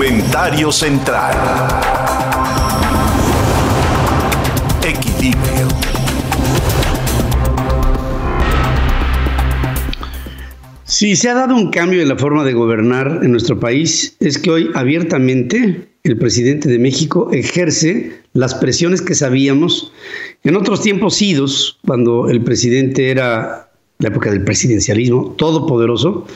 Comentario central. Equilibrio. Si se ha dado un cambio en la forma de gobernar en nuestro país, es que hoy abiertamente el presidente de México ejerce las presiones que sabíamos en otros tiempos idos, cuando el presidente era la época del presidencialismo todopoderoso,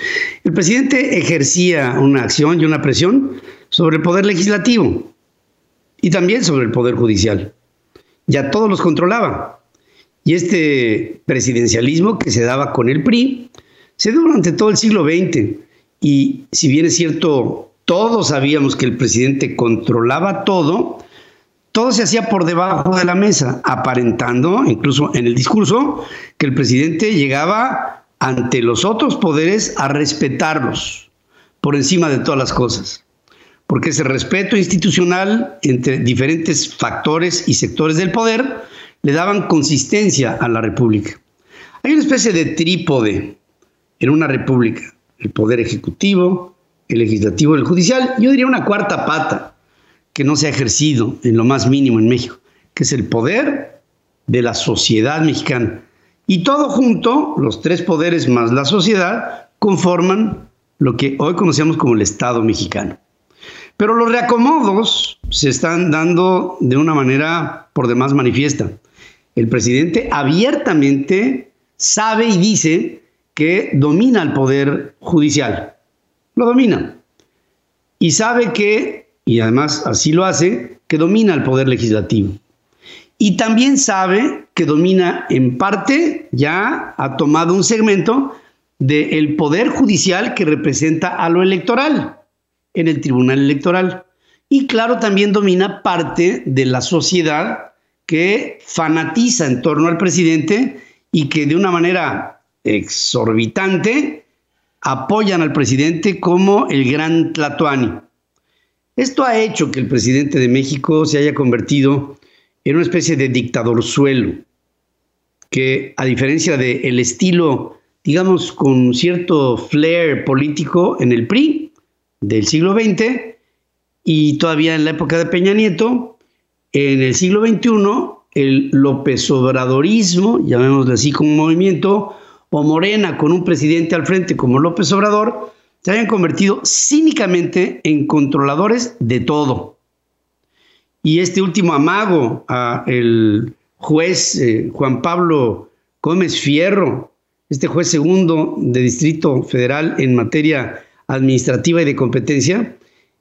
el presidente ejercía una acción y una presión sobre el poder legislativo y también sobre el poder judicial. Ya todos los controlaba. Y este presidencialismo que se daba con el PRI se dio durante todo el siglo XX. Y si bien es cierto, todos sabíamos que el presidente controlaba todo, todo se hacía por debajo de la mesa, aparentando, incluso en el discurso, que el presidente llegaba ante los otros poderes a respetarlos por encima de todas las cosas. Porque ese respeto institucional entre diferentes factores y sectores del poder le daban consistencia a la República. Hay una especie de trípode en una república, el poder ejecutivo, el legislativo el judicial, yo diría una cuarta pata, que no se ha ejercido en lo más mínimo en México, que es el poder de la sociedad mexicana. Y todo junto, los tres poderes más la sociedad, conforman lo que hoy conocemos como el Estado mexicano. Pero los reacomodos se están dando de una manera por demás manifiesta. El presidente abiertamente sabe y dice que domina el poder judicial. Lo domina. Y sabe que y además así lo hace, que domina el poder legislativo. Y también sabe que domina en parte, ya ha tomado un segmento del poder judicial que representa a lo electoral en el Tribunal Electoral. Y claro, también domina parte de la sociedad que fanatiza en torno al presidente y que de una manera exorbitante apoyan al presidente como el gran Tlatoani. Esto ha hecho que el presidente de México se haya convertido en una especie de dictador suelo, que a diferencia del estilo, digamos, con cierto flair político en el PRI del siglo XX y todavía en la época de Peña Nieto, en el siglo XXI, el López Obradorismo, llamémoslo así como movimiento, o Morena con un presidente al frente como López Obrador, se hayan convertido cínicamente en controladores de todo. Y este último amago el juez eh, Juan Pablo Gómez Fierro, este juez segundo de Distrito Federal en materia administrativa y de competencia,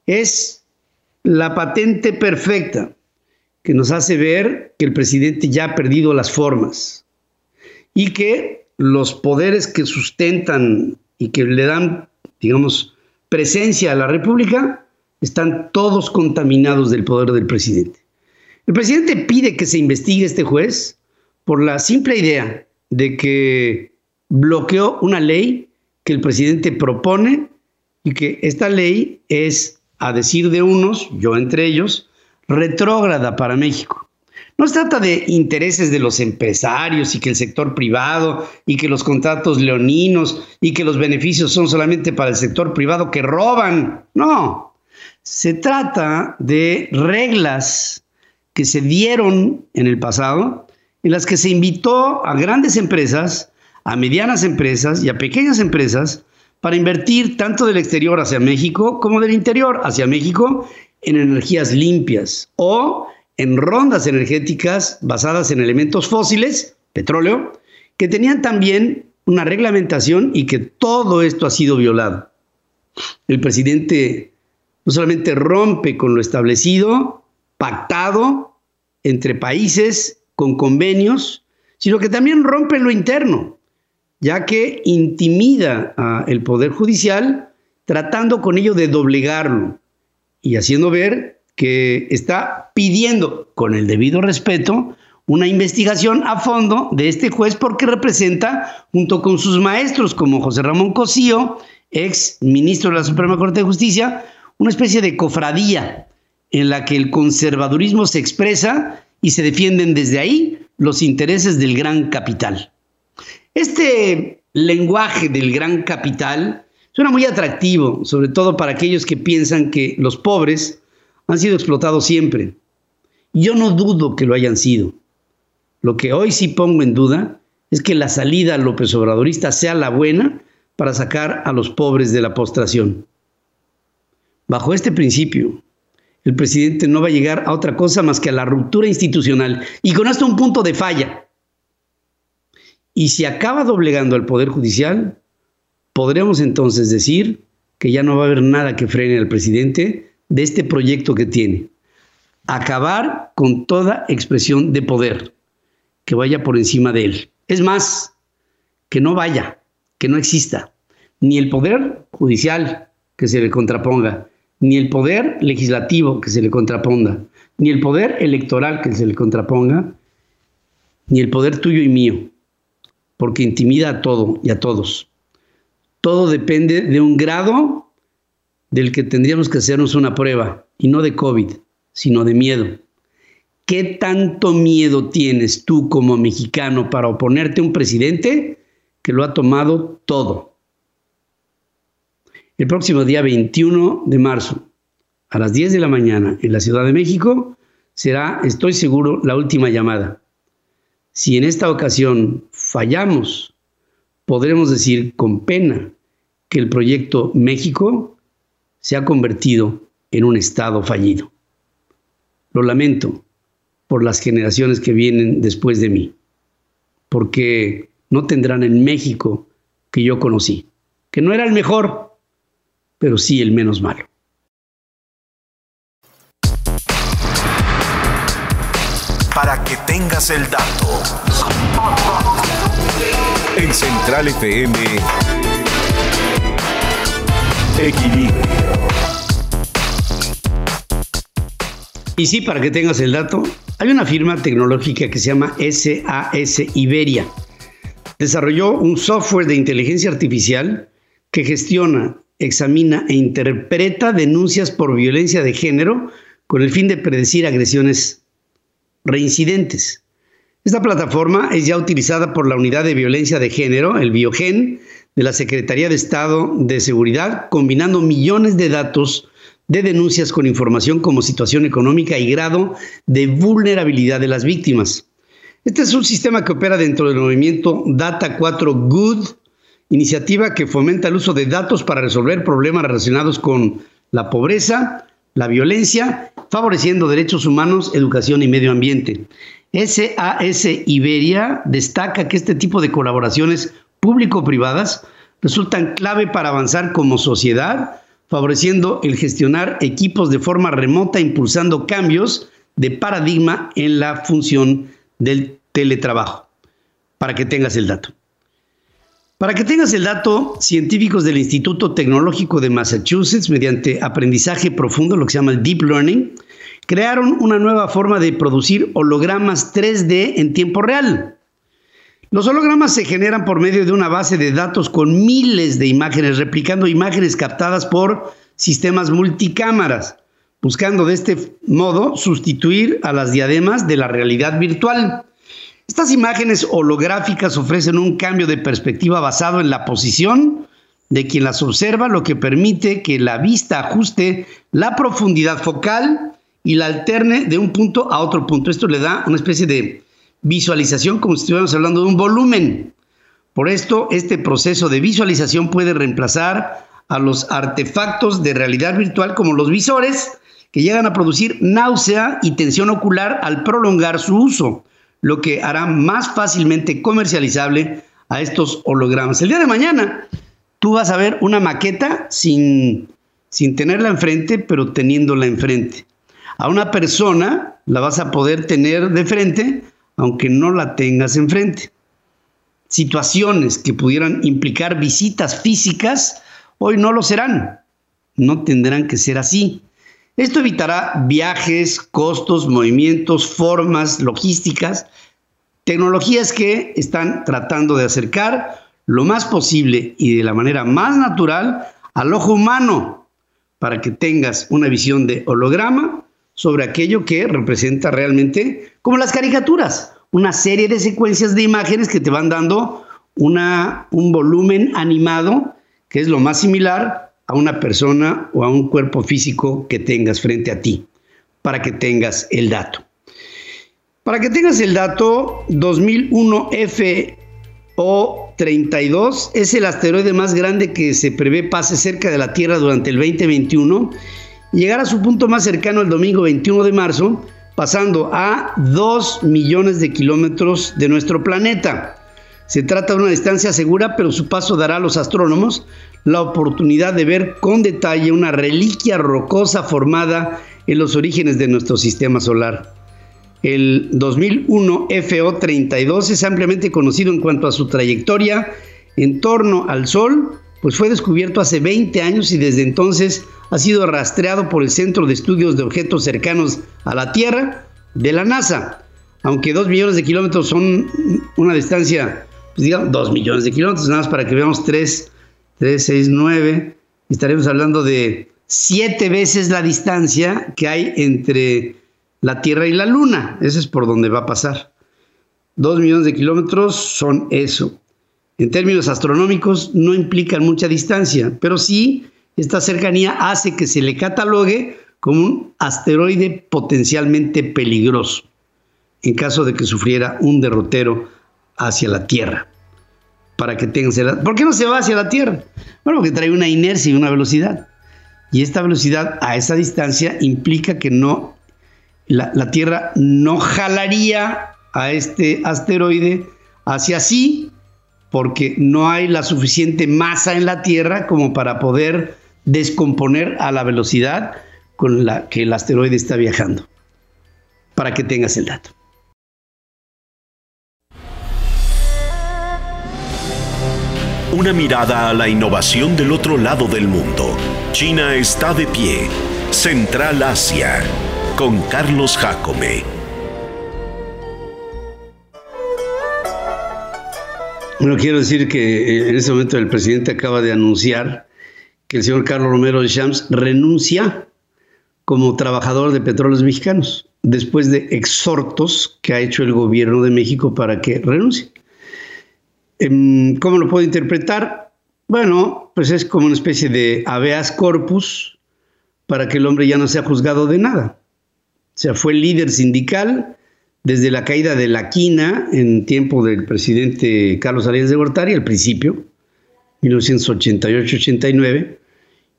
es la patente perfecta que nos hace ver que el presidente ya ha perdido las formas y que los poderes que sustentan y que le dan digamos, presencia a la República, están todos contaminados del poder del presidente. El presidente pide que se investigue este juez por la simple idea de que bloqueó una ley que el presidente propone y que esta ley es, a decir de unos, yo entre ellos, retrógrada para México. No se trata de intereses de los empresarios y que el sector privado y que los contratos leoninos y que los beneficios son solamente para el sector privado que roban. No, se trata de reglas que se dieron en el pasado en las que se invitó a grandes empresas, a medianas empresas y a pequeñas empresas para invertir tanto del exterior hacia México como del interior hacia México en energías limpias o en rondas energéticas basadas en elementos fósiles, petróleo, que tenían también una reglamentación y que todo esto ha sido violado. El presidente no solamente rompe con lo establecido, pactado entre países con convenios, sino que también rompe lo interno, ya que intimida al Poder Judicial tratando con ello de doblegarlo y haciendo ver que está pidiendo, con el debido respeto, una investigación a fondo de este juez porque representa, junto con sus maestros como José Ramón Cosío, ex ministro de la Suprema Corte de Justicia, una especie de cofradía en la que el conservadurismo se expresa y se defienden desde ahí los intereses del gran capital. Este lenguaje del gran capital Suena muy atractivo, sobre todo para aquellos que piensan que los pobres han sido explotados siempre. Yo no dudo que lo hayan sido. Lo que hoy sí pongo en duda es que la salida López Obradorista sea la buena para sacar a los pobres de la postración. Bajo este principio, el presidente no va a llegar a otra cosa más que a la ruptura institucional y con esto un punto de falla. Y si acaba doblegando al Poder Judicial, podremos entonces decir que ya no va a haber nada que frene al presidente de este proyecto que tiene. Acabar con toda expresión de poder que vaya por encima de él. Es más, que no vaya, que no exista, ni el poder judicial que se le contraponga, ni el poder legislativo que se le contraponga, ni el poder electoral que se le contraponga, ni el poder tuyo y mío, porque intimida a todo y a todos. Todo depende de un grado del que tendríamos que hacernos una prueba, y no de COVID, sino de miedo. ¿Qué tanto miedo tienes tú como mexicano para oponerte a un presidente que lo ha tomado todo? El próximo día 21 de marzo, a las 10 de la mañana, en la Ciudad de México, será, estoy seguro, la última llamada. Si en esta ocasión fallamos, podremos decir con pena que el proyecto México se ha convertido en un Estado fallido. Lo lamento, por las generaciones que vienen después de mí, porque no tendrán el México que yo conocí, que no era el mejor, pero sí el menos malo. Para que tengas el dato. En Central FM, Equilibrio. Y sí, para que tengas el dato, hay una firma tecnológica que se llama SAS Iberia. Desarrolló un software de inteligencia artificial que gestiona, examina e interpreta denuncias por violencia de género con el fin de predecir agresiones reincidentes. Esta plataforma es ya utilizada por la Unidad de Violencia de Género, el Biogen, de la Secretaría de Estado de Seguridad, combinando millones de datos de denuncias con información como situación económica y grado de vulnerabilidad de las víctimas. Este es un sistema que opera dentro del movimiento Data 4 Good, iniciativa que fomenta el uso de datos para resolver problemas relacionados con la pobreza, la violencia, favoreciendo derechos humanos, educación y medio ambiente. SAS Iberia destaca que este tipo de colaboraciones público-privadas resultan clave para avanzar como sociedad favoreciendo el gestionar equipos de forma remota, impulsando cambios de paradigma en la función del teletrabajo. Para que tengas el dato. Para que tengas el dato, científicos del Instituto Tecnológico de Massachusetts, mediante aprendizaje profundo, lo que se llama el Deep Learning, crearon una nueva forma de producir hologramas 3D en tiempo real. Los hologramas se generan por medio de una base de datos con miles de imágenes, replicando imágenes captadas por sistemas multicámaras, buscando de este modo sustituir a las diademas de la realidad virtual. Estas imágenes holográficas ofrecen un cambio de perspectiva basado en la posición de quien las observa, lo que permite que la vista ajuste la profundidad focal y la alterne de un punto a otro punto. Esto le da una especie de visualización como si estuviéramos hablando de un volumen. Por esto, este proceso de visualización puede reemplazar a los artefactos de realidad virtual como los visores, que llegan a producir náusea y tensión ocular al prolongar su uso, lo que hará más fácilmente comercializable a estos hologramas. El día de mañana tú vas a ver una maqueta sin, sin tenerla enfrente, pero teniéndola enfrente. A una persona la vas a poder tener de frente, aunque no la tengas enfrente. Situaciones que pudieran implicar visitas físicas, hoy no lo serán. No tendrán que ser así. Esto evitará viajes, costos, movimientos, formas, logísticas, tecnologías que están tratando de acercar lo más posible y de la manera más natural al ojo humano para que tengas una visión de holograma sobre aquello que representa realmente como las caricaturas, una serie de secuencias de imágenes que te van dando una, un volumen animado que es lo más similar a una persona o a un cuerpo físico que tengas frente a ti, para que tengas el dato. Para que tengas el dato, 2001 FO32 es el asteroide más grande que se prevé pase cerca de la Tierra durante el 2021 y llegará a su punto más cercano el domingo 21 de marzo, pasando a 2 millones de kilómetros de nuestro planeta. Se trata de una distancia segura, pero su paso dará a los astrónomos la oportunidad de ver con detalle una reliquia rocosa formada en los orígenes de nuestro sistema solar. El 2001 FO32 es ampliamente conocido en cuanto a su trayectoria en torno al Sol, pues fue descubierto hace 20 años y desde entonces ha sido rastreado por el Centro de Estudios de Objetos Cercanos a la Tierra de la NASA. Aunque 2 millones de kilómetros son una distancia, pues digamos 2 millones de kilómetros, nada más para que veamos 3, 3, 6, 9, estaremos hablando de 7 veces la distancia que hay entre la Tierra y la Luna. Ese es por donde va a pasar. Dos millones de kilómetros son eso. En términos astronómicos no implican mucha distancia, pero sí esta cercanía hace que se le catalogue como un asteroide potencialmente peligroso en caso de que sufriera un derrotero hacia la Tierra. Para que tengan... ¿Por qué no se va hacia la Tierra? Bueno, porque trae una inercia y una velocidad. Y esta velocidad a esa distancia implica que no la, Tierra no jalaría a este asteroide hacia sí porque no hay la suficiente masa en la Tierra como para poder descomponer a la velocidad con la que el asteroide está viajando. Para que tengas el dato. Una mirada a la innovación del otro lado del mundo. China está de pie. Central Asia con Carlos Jacome. Bueno, quiero decir que eh, en este momento el presidente acaba de anunciar que el señor Carlos Romero de Shams renuncia como trabajador de petróleos mexicanos, después de exhortos que ha hecho el gobierno de México para que renuncie. Em, ¿Cómo lo puedo interpretar? Bueno, pues es como una especie de habeas corpus para que el hombre ya no sea juzgado de nada. O sea, fue líder sindical desde la caída de la quina en tiempo del presidente Carlos Arias de Gortari, al principio, 1988-89,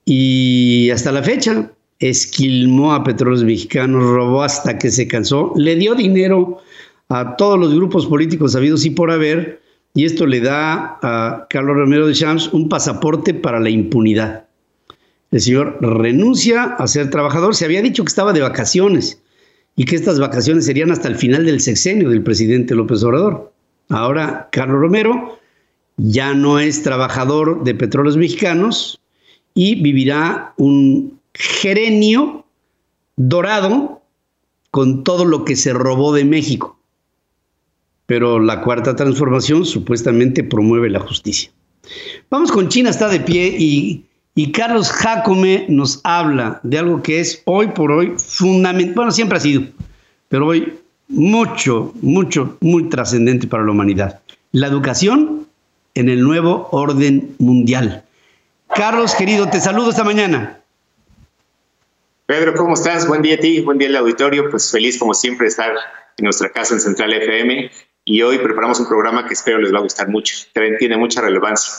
y hasta la fecha esquilmó a petróleos mexicanos, robó hasta que se cansó, le dio dinero a todos los grupos políticos habidos y por haber, y esto le da a Carlos Romero de Champs un pasaporte para la impunidad. El señor renuncia a ser trabajador, se había dicho que estaba de vacaciones, y que estas vacaciones serían hasta el final del sexenio del presidente López Obrador. Ahora, Carlos Romero ya no es trabajador de petróleos mexicanos y vivirá un gerenio dorado con todo lo que se robó de México. Pero la cuarta transformación supuestamente promueve la justicia. Vamos con China está de pie y y Carlos Jacome nos habla de algo que es hoy por hoy fundamental, bueno, siempre ha sido, pero hoy mucho, mucho, muy trascendente para la humanidad. La educación en el nuevo orden mundial. Carlos, querido, te saludo esta mañana. Pedro, ¿cómo estás? Buen día a ti, buen día al auditorio. Pues feliz como siempre de estar en nuestra casa en Central FM y hoy preparamos un programa que espero les va a gustar mucho. Tiene mucha relevancia.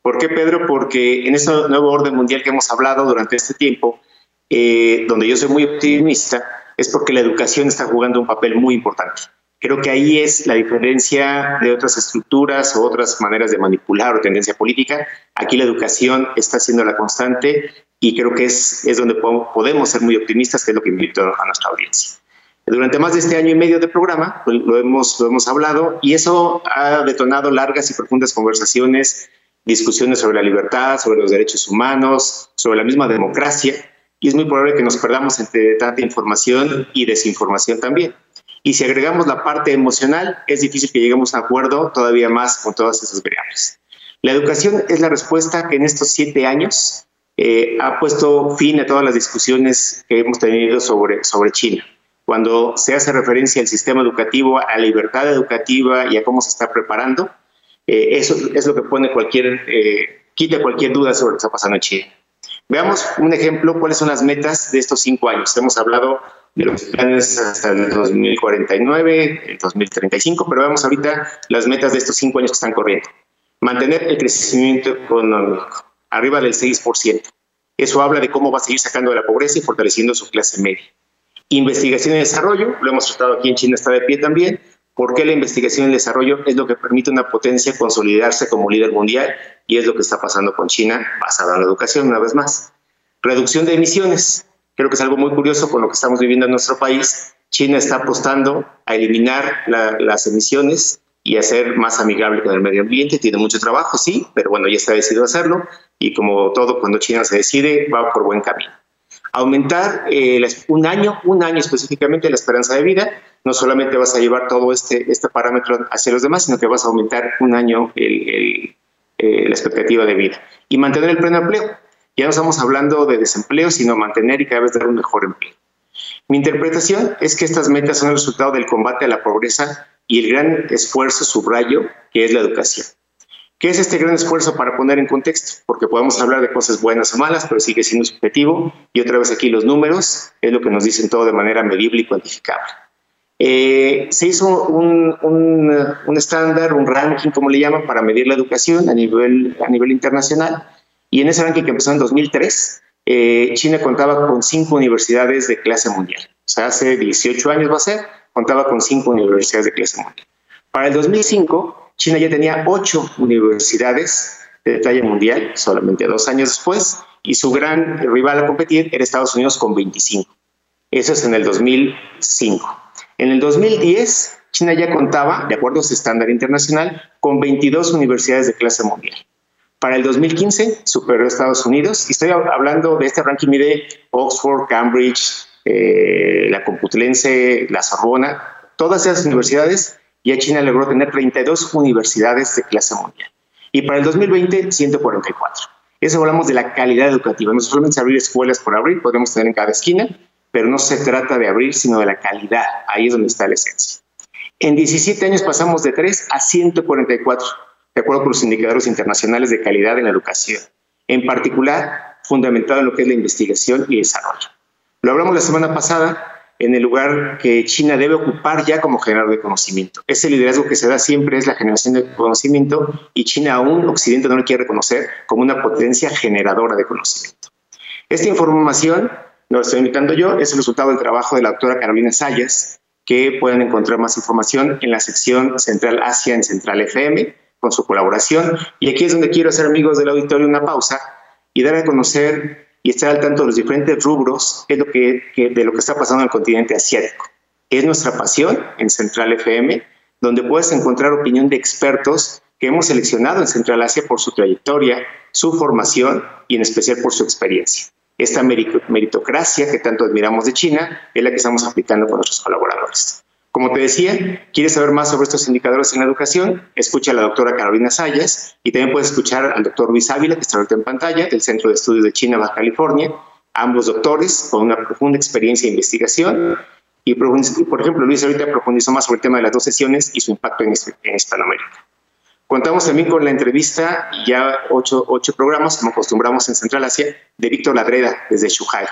¿Por qué, Pedro? Porque en este nuevo orden mundial que hemos hablado durante este tiempo, eh, donde yo soy muy optimista, es porque la educación está jugando un papel muy importante. Creo que ahí es la diferencia de otras estructuras o otras maneras de manipular o tendencia política. Aquí la educación está siendo la constante y creo que es, es donde podemos ser muy optimistas, que es lo que invito a nuestra audiencia. Durante más de este año y medio de programa pues, lo, hemos, lo hemos hablado y eso ha detonado largas y profundas conversaciones discusiones sobre la libertad, sobre los derechos humanos, sobre la misma democracia, y es muy probable que nos perdamos entre tanta información y desinformación también. Y si agregamos la parte emocional, es difícil que lleguemos a un acuerdo todavía más con todas esas variables. La educación es la respuesta que en estos siete años eh, ha puesto fin a todas las discusiones que hemos tenido sobre, sobre China. Cuando se hace referencia al sistema educativo, a la libertad educativa y a cómo se está preparando, eh, eso es lo que pone cualquier eh, quite cualquier duda sobre lo que está pasando en China. Veamos un ejemplo, cuáles son las metas de estos cinco años. Hemos hablado los planes hasta el 2049, el 2035, pero veamos ahorita las metas de estos cinco años que están corriendo. Mantener el crecimiento económico arriba del 6%. Eso habla de cómo va a seguir sacando de la pobreza y fortaleciendo su clase media. Investigación y desarrollo, lo hemos tratado aquí en China, está de pie también, porque la investigación y el desarrollo es lo que permite a una potencia consolidarse como líder mundial y es lo que está pasando con China basada en la educación una vez más. Reducción de emisiones, creo que es algo muy curioso con lo que estamos viviendo en nuestro país. China está apostando a eliminar las emisiones y a ser más amigable con el medio ambiente. Tiene mucho trabajo, sí, pero bueno, ya está decidido hacerlo y como todo, cuando China se decide, va por buen camino. Aumentar eh, un año, un año específicamente la esperanza de vida, no solamente vas a llevar todo este, este parámetro hacia los demás, sino que vas a aumentar un año eh, la expectativa de vida. Y mantener el pleno empleo. Ya no estamos hablando de desempleo, sino mantener y cada vez dar un mejor empleo. Mi interpretación es que estas metas son el resultado del combate a la pobreza y el gran esfuerzo, subrayo, que es la educación. ¿Qué es este gran esfuerzo para poner en contexto? Porque podemos hablar de cosas buenas o malas, pero sigue siendo subjetivo. Y otra vez aquí los números es lo que nos dicen todo de manera medible y cuantificable. Eh, se hizo un, un, estándar, un ranking, como le llaman, para medir la educación a nivel, a nivel internacional. Y en ese ranking que empezó en 2003, eh, China contaba con cinco universidades de clase mundial. O sea, hace 18 años va a ser, contaba con cinco universidades de clase mundial. Para el 2005, China ya tenía ocho universidades de talla mundial, solamente dos años después, y su gran rival a competir era Estados Unidos con 25. Eso es en el 2005. En el 2010, China ya contaba, de acuerdo a su estándar internacional, con 22 universidades de clase mundial. Para el 2015 superó a Estados Unidos, y estoy hablando de este ranking de Oxford, Cambridge, eh, la Complutense, la Sorbona, todas esas universidades y a China logró tener 32 universidades de clase mundial. Y para el 2020, 144. Eso hablamos de la calidad educativa. No solamente abrir escuelas por abrir, podemos tener en cada esquina, pero no se trata de abrir, sino de la calidad. Ahí es donde está la esencia. En 17 años pasamos de 3 a 144, de acuerdo con los indicadores internacionales de calidad en la educación, en particular fundamentado en lo que es la investigación y desarrollo. Lo hablamos la semana pasada en el lugar que China debe ocupar ya como generador de conocimiento. Ese liderazgo que se da siempre es la generación de conocimiento y China aún Occidente no lo quiere reconocer como una potencia generadora de conocimiento. Esta información, no la estoy invitando yo, es el resultado del trabajo de la doctora Carolina Sayas, que pueden encontrar más información en la sección Central Asia en Central FM, con su colaboración. Y aquí es donde quiero hacer amigos del auditorio una pausa y dar a conocer y estar al tanto de los diferentes rubros de lo que está pasando en el continente asiático. Es nuestra pasión en Central FM, donde puedes encontrar opinión de expertos que hemos seleccionado en Central Asia por su trayectoria, su formación y en especial por su experiencia. Esta meritocracia que tanto admiramos de China es la que estamos aplicando con nuestros colaboradores. Como te decía, ¿quieres saber más sobre estos indicadores en la educación? Escucha a la doctora Carolina Sayas y también puedes escuchar al doctor Luis Ávila, que está ahorita en pantalla, del Centro de Estudios de China, Baja California, ambos doctores con una profunda experiencia en investigación. Y, por ejemplo, Luis ahorita profundizó más sobre el tema de las dos sesiones y su impacto en, en Hispanoamérica. Contamos también con la entrevista, ya ocho, ocho programas, como acostumbramos en Central Asia, de Víctor Ladreda, desde Shuhai.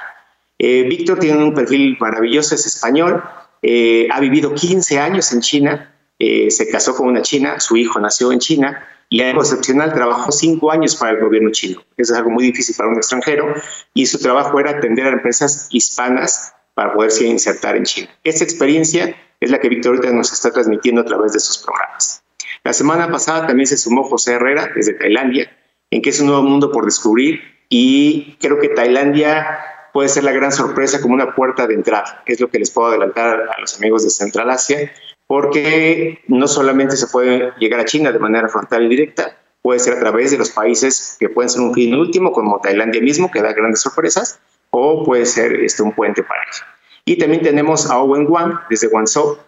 Eh, Víctor tiene un perfil maravilloso, es español, eh, ha vivido 15 años en China, eh, se casó con una china, su hijo nació en China y algo excepcional, trabajó cinco años para el gobierno chino. Eso es algo muy difícil para un extranjero y su trabajo era atender a empresas hispanas para poderse insertar en China. Esta experiencia es la que Víctor ahorita nos está transmitiendo a través de sus programas. La semana pasada también se sumó José Herrera desde Tailandia, en que es un nuevo mundo por descubrir y creo que Tailandia puede ser la gran sorpresa como una puerta de entrada, que es lo que les puedo adelantar a los amigos de Central Asia, porque no solamente se puede llegar a China de manera frontal y directa, puede ser a través de los países que pueden ser un fin último, como Tailandia mismo, que da grandes sorpresas, o puede ser este, un puente para ello. Y también tenemos a Owen Wang, desde Guangzhou.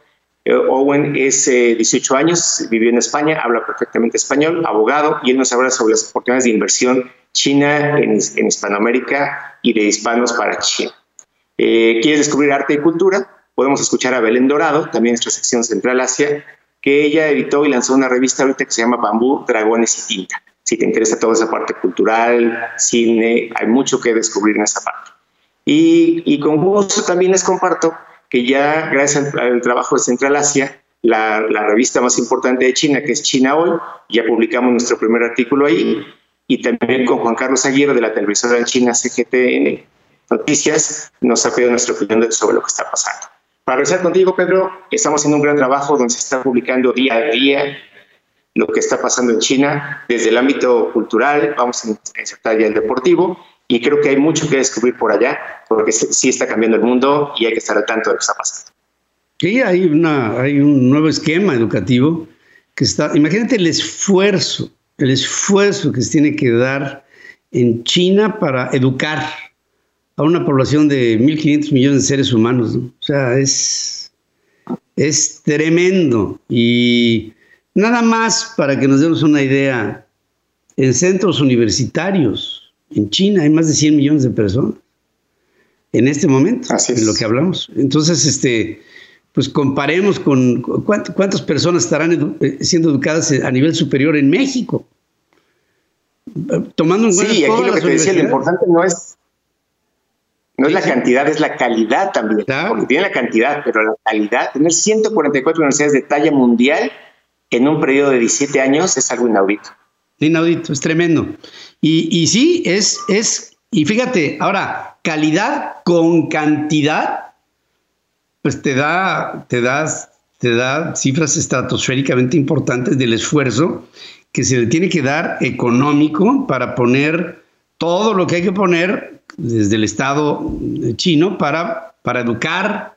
Eh, Owen es 18 eh, años, vivió en España, habla perfectamente español, abogado, y él nos habla sobre las oportunidades de inversión China en, Hispanoamérica y de hispanos para China. Eh, ¿Quieres descubrir arte y cultura? Podemos escuchar a Belén Dorado, también nuestra sección Central Asia, que ella editó y lanzó una revista ahorita que se llama Bambú, Dragones y Tinta. si te interesa toda esa parte cultural, cine, hay mucho que descubrir en esa parte. Y, y con gusto también les comparto que ya gracias al, trabajo de Central Asia, la, la, revista más importante de China, que es China Hoy, ya publicamos nuestro primer artículo ahí, y también con Juan Carlos Aguirre de la televisora China CGTN Noticias, nos ha pedido nuestra opinión sobre lo que está pasando. Para regresar contigo, Pedro, estamos haciendo un gran trabajo donde se está publicando día a día lo que está pasando en China desde el ámbito cultural, vamos a insertar ya el deportivo, y creo que hay mucho que descubrir por allá, porque sí está cambiando el mundo y hay que estar al tanto de lo que está pasando. Sí, hay, una, hay un nuevo esquema educativo que está, imagínate el esfuerzo, el esfuerzo que se tiene que dar en China para educar a una población de 1.500 millones de seres humanos. O sea, es, es tremendo. Y nada más para que nos demos una idea, en centros universitarios en China hay más de 100 millones de personas en este momento, Así es. lo que hablamos. Entonces, este, pues comparemos con cuántas personas estarán eh, siendo educadas a nivel superior en México. Tomando en cuenta. Sí, aquí lo que te decía, lo importante no es no es la cantidad, es la calidad también. Porque tiene la cantidad, pero la calidad, tener 144 universidades de talla mundial en un periodo de 17 años es algo inaudito. Inaudito, es tremendo. Y, y sí, es, es, y fíjate, ahora, calidad con cantidad, pues te da, te das, te da cifras estratosféricamente importantes del esfuerzo que se le tiene que dar económico para poner todo lo que hay que poner desde el Estado chino para, para educar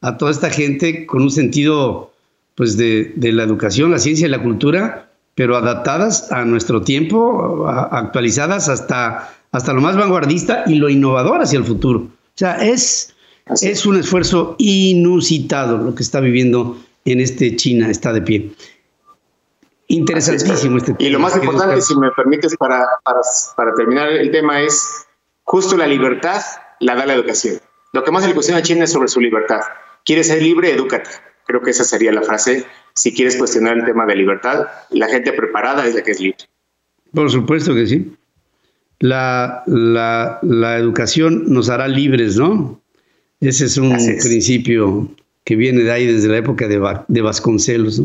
a toda esta gente con un sentido pues de, la educación, la ciencia y la cultura, pero adaptadas a nuestro tiempo, actualizadas hasta, hasta lo más vanguardista y lo innovador hacia el futuro. O sea, es, es un esfuerzo inusitado lo que está viviendo en este China, está de pie. Interesantísimo este tema. Y lo más importante, si me permites, para, para, para terminar el tema es Justo la libertad la da la educación. Lo que más le cuestiona a China es sobre su libertad. ¿Quieres ser libre? Edúcate. Creo que esa sería la frase. Si quieres cuestionar el tema de libertad, la gente preparada es la que es libre. Por supuesto que sí. La, la, educación nos hará libres, ¿no? Ese es un principio que viene de ahí desde la época de, de Vasconcelos.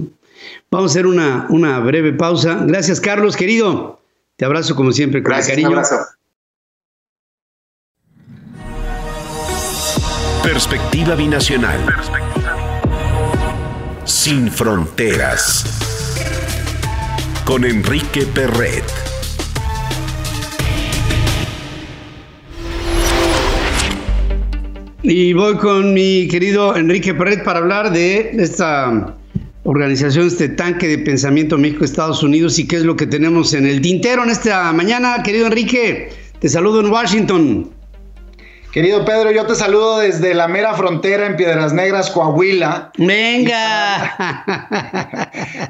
Vamos a hacer una, una breve pausa. Gracias, Carlos, querido. Te abrazo como siempre con Gracias, cariño. Un abrazo. Perspectiva binacional. Sin fronteras. Con Enrique Perret. Y voy con mi querido Enrique Perret para hablar de esta organización, este tanque de pensamiento México-Estados Unidos y qué es lo que tenemos en el tintero en esta mañana. Querido Enrique, te saludo en Washington. Querido Pedro, yo te saludo desde la mera frontera en Piedras Negras, Coahuila. Venga.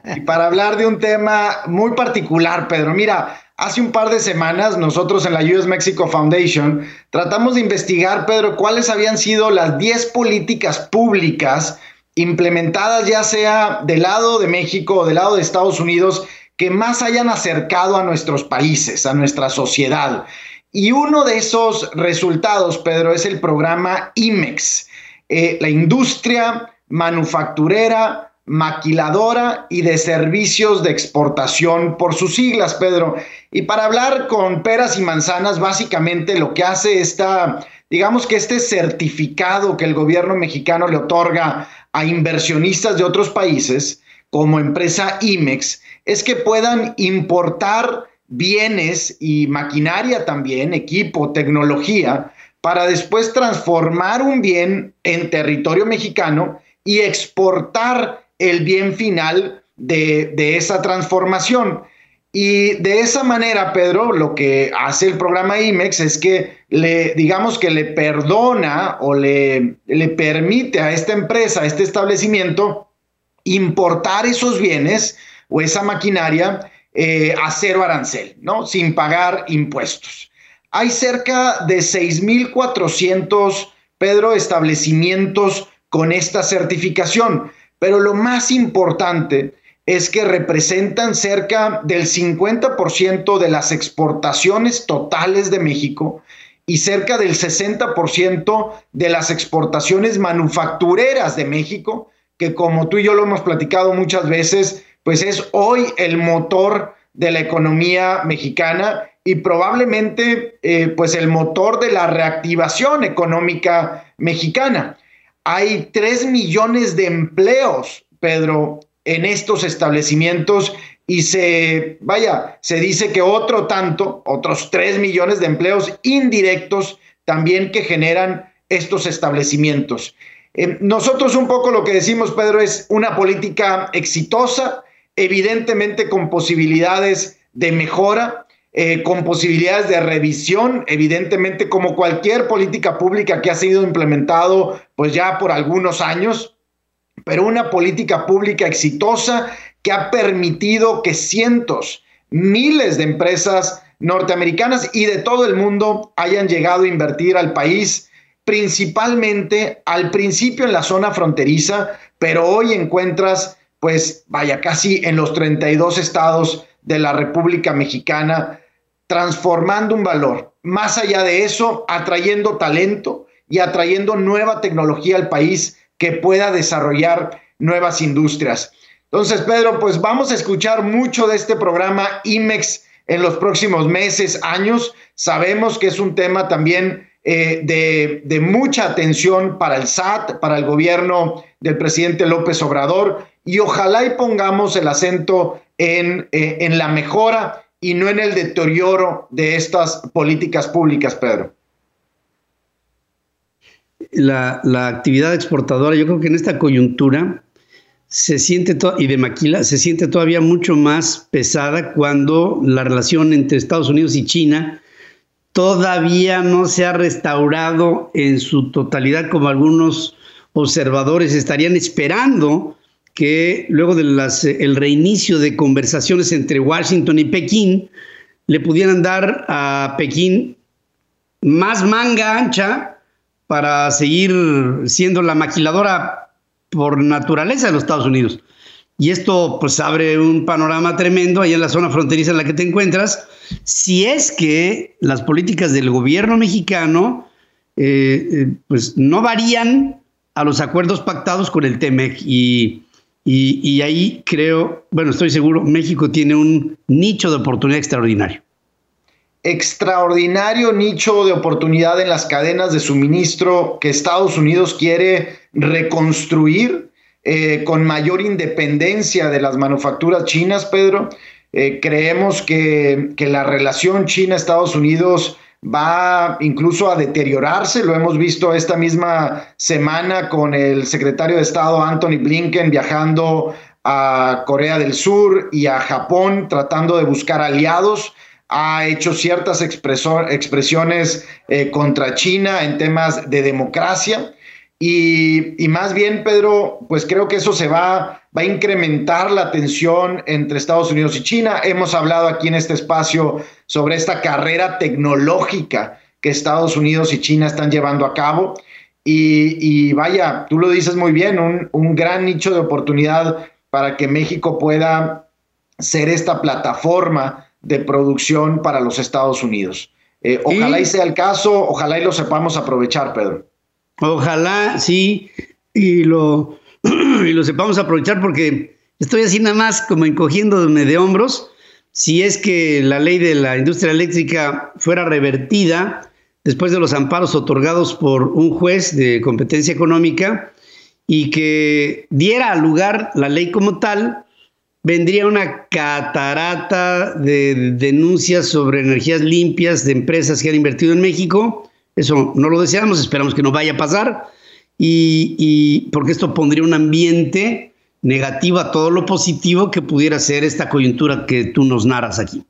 Y para, hablar de un tema muy particular, Pedro. Mira, hace un par de semanas nosotros en la US Mexico Foundation tratamos de investigar, Pedro, cuáles habían sido las 10 políticas públicas implementadas ya sea del lado de México o del lado de Estados Unidos que más hayan acercado a nuestros países, a nuestra sociedad. Y uno de esos resultados, Pedro, es el programa IMEX, eh, la industria manufacturera, maquiladora y de servicios de exportación por sus siglas, Pedro. Y para hablar con peras y manzanas, básicamente lo que hace esta, digamos que este certificado que el gobierno mexicano le otorga a inversionistas de otros países, como empresa IMEX, es que puedan importar bienes y maquinaria también, equipo, tecnología, para después transformar un bien en territorio mexicano y exportar el bien final de, esa transformación. Y de esa manera, Pedro, lo que hace el programa IMEX es que le, digamos que le perdona o le, permite a esta empresa, a este establecimiento, importar esos bienes o esa maquinaria eh, a cero arancel, ¿no? Sin pagar impuestos. Hay cerca de 6.400, Pedro, establecimientos con esta certificación, pero lo más importante es que representan cerca del 50% de las exportaciones totales de México y cerca del 60% de las exportaciones manufactureras de México, que como tú y yo lo hemos platicado muchas veces, pues es hoy el motor de la economía mexicana y probablemente eh, pues el motor de la reactivación económica mexicana. Hay 3 millones de empleos, Pedro, en estos establecimientos y se, vaya, se dice que otro tanto, otros 3 millones de empleos indirectos también que generan estos establecimientos. Eh, nosotros un poco lo que decimos, Pedro, es una política exitosa, evidentemente con posibilidades de mejora, eh, con posibilidades de revisión, evidentemente como cualquier política pública que ha sido implementado pues ya por algunos años, pero una política pública exitosa que ha permitido que cientos, miles de empresas norteamericanas y de todo el mundo hayan llegado a invertir al país, principalmente al principio en la zona fronteriza, pero hoy encuentras, pues vaya, casi en los 32 estados de la República Mexicana, transformando un valor. Más allá de eso, atrayendo talento y atrayendo nueva tecnología al país que pueda desarrollar nuevas industrias. Entonces, Pedro, pues vamos a escuchar mucho de este programa IMEX en los próximos meses, años. Sabemos que es un tema también eh, de, mucha atención para el SAT, para el gobierno del presidente López Obrador, y ojalá y pongamos el acento en, eh, en la mejora y no en el deterioro de estas políticas públicas, Pedro la, actividad exportadora, yo creo que en esta coyuntura se siente y de maquila se siente todavía mucho más pesada cuando la relación entre Estados Unidos y China todavía no se ha restaurado en su totalidad como algunos observadores estarían esperando que luego del reinicio de conversaciones entre Washington y Pekín le pudieran dar a Pekín más manga ancha para seguir siendo la maquiladora por naturaleza de los Estados Unidos. Y esto pues abre un panorama tremendo ahí en la zona fronteriza en la que te encuentras, si es que las políticas del gobierno mexicano eh, eh, pues no varían a los acuerdos pactados con el TEMEC y, y ahí creo, bueno, estoy seguro, México tiene un nicho de oportunidad extraordinario extraordinario nicho de oportunidad en las cadenas de suministro que Estados Unidos quiere reconstruir eh, con mayor independencia de las manufacturas chinas, Pedro. Eh, creemos que, que, la relación China-Estados Unidos va incluso a deteriorarse. Lo hemos visto esta misma semana con el secretario de Estado Anthony Blinken viajando a Corea del Sur y a Japón tratando de buscar aliados ha hecho ciertas expresiones eh, contra China en temas de democracia. Y, más bien, Pedro, pues creo que eso se va, a incrementar la tensión entre Estados Unidos y China. Hemos hablado aquí en este espacio sobre esta carrera tecnológica que Estados Unidos y China están llevando a cabo. Y, vaya, tú lo dices muy bien, un gran nicho de oportunidad para que México pueda ser esta plataforma de producción para los Estados Unidos. Eh, ojalá y sea el caso, ojalá y lo sepamos aprovechar, Pedro. Ojalá, sí, y lo, y lo sepamos aprovechar porque estoy así nada más como encogiéndome de hombros. Si es que la ley de la industria eléctrica fuera revertida después de los amparos otorgados por un juez de competencia económica y que diera lugar la ley como tal, vendría una catarata de denuncias sobre energías limpias de empresas que han invertido en México. Eso no lo deseamos, esperamos que no vaya a pasar. Y, porque esto pondría un ambiente negativo a todo lo positivo que pudiera ser esta coyuntura que tú nos narras aquí.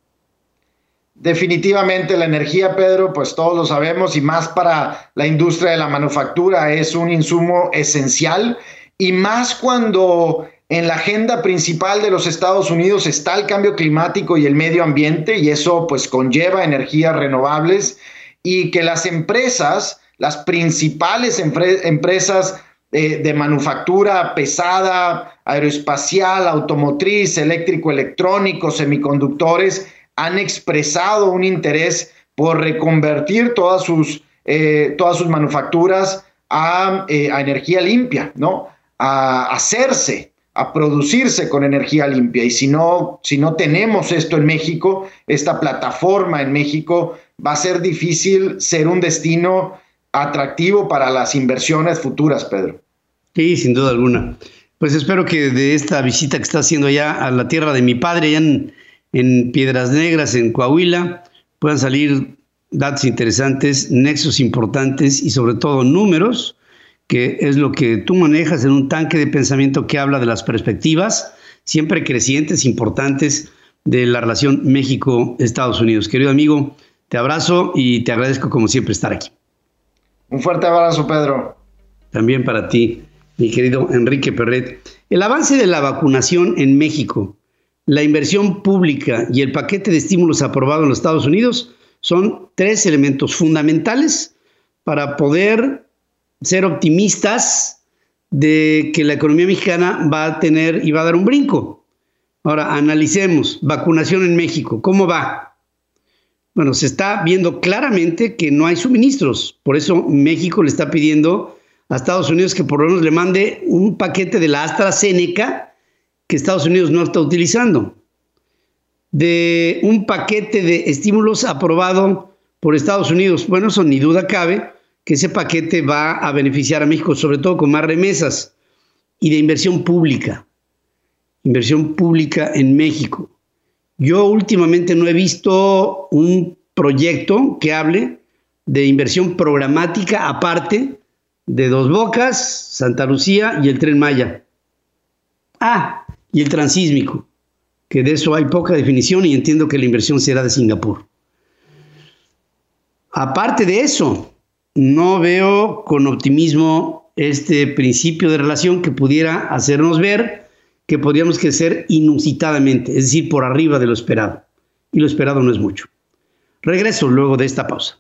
Definitivamente la energía, Pedro, pues todos lo sabemos y más para la industria de la manufactura es un insumo esencial y más cuando en la agenda principal de los Estados Unidos está el cambio climático y el medio ambiente y eso pues conlleva energías renovables y que las empresas, las principales empresas eh, de manufactura pesada, aeroespacial, automotriz, eléctrico, electrónico, semiconductores, han expresado un interés por reconvertir todas sus, eh, todas sus manufacturas a, eh, a, energía limpia, ¿no? A hacerse, a producirse con energía limpia. Y si no, si no tenemos esto en México, esta plataforma en México, va a ser difícil ser un destino atractivo para las inversiones futuras, Pedro. Sí, sin duda alguna. Pues espero que de esta visita que está haciendo ya a la tierra de mi padre, allá en Piedras Negras, en Coahuila, puedan salir datos interesantes, nexos importantes y sobre todo números, que es lo que tú manejas en un tanque de pensamiento que habla de las perspectivas, siempre crecientes, importantes, de la relación México-Estados Unidos. Querido amigo, te abrazo y te agradezco como siempre estar aquí. Un fuerte abrazo, Pedro. También para ti, mi querido Enrique Perret. El avance de la vacunación en México, la inversión pública y el paquete de estímulos aprobado en los Estados Unidos son tres elementos fundamentales para poder ser optimistas de que la economía mexicana va a tener y va a dar un brinco. Ahora, analicemos vacunación en México. ¿Cómo va? Bueno, se está viendo claramente que no hay suministros. Por eso México le está pidiendo a Estados Unidos que por lo menos le mande un paquete de la AstraZeneca que Estados Unidos no está utilizando. De un paquete de estímulos aprobado por Estados Unidos. Bueno, eso ni duda cabe que ese paquete va a beneficiar a México, sobre todo con más remesas y de inversión pública. Inversión pública en México. Yo últimamente no he visto un proyecto que hable de inversión programática aparte de Dos Bocas, Santa Lucía y el tren Maya. Ah, y el transísmico, que de eso hay poca definición y entiendo que la inversión será de Singapur. Aparte de eso, no veo con optimismo este principio de relación que pudiera hacernos ver que podríamos crecer inusitadamente, es decir, por arriba de lo esperado. Y lo esperado no es mucho. Regreso luego de esta pausa.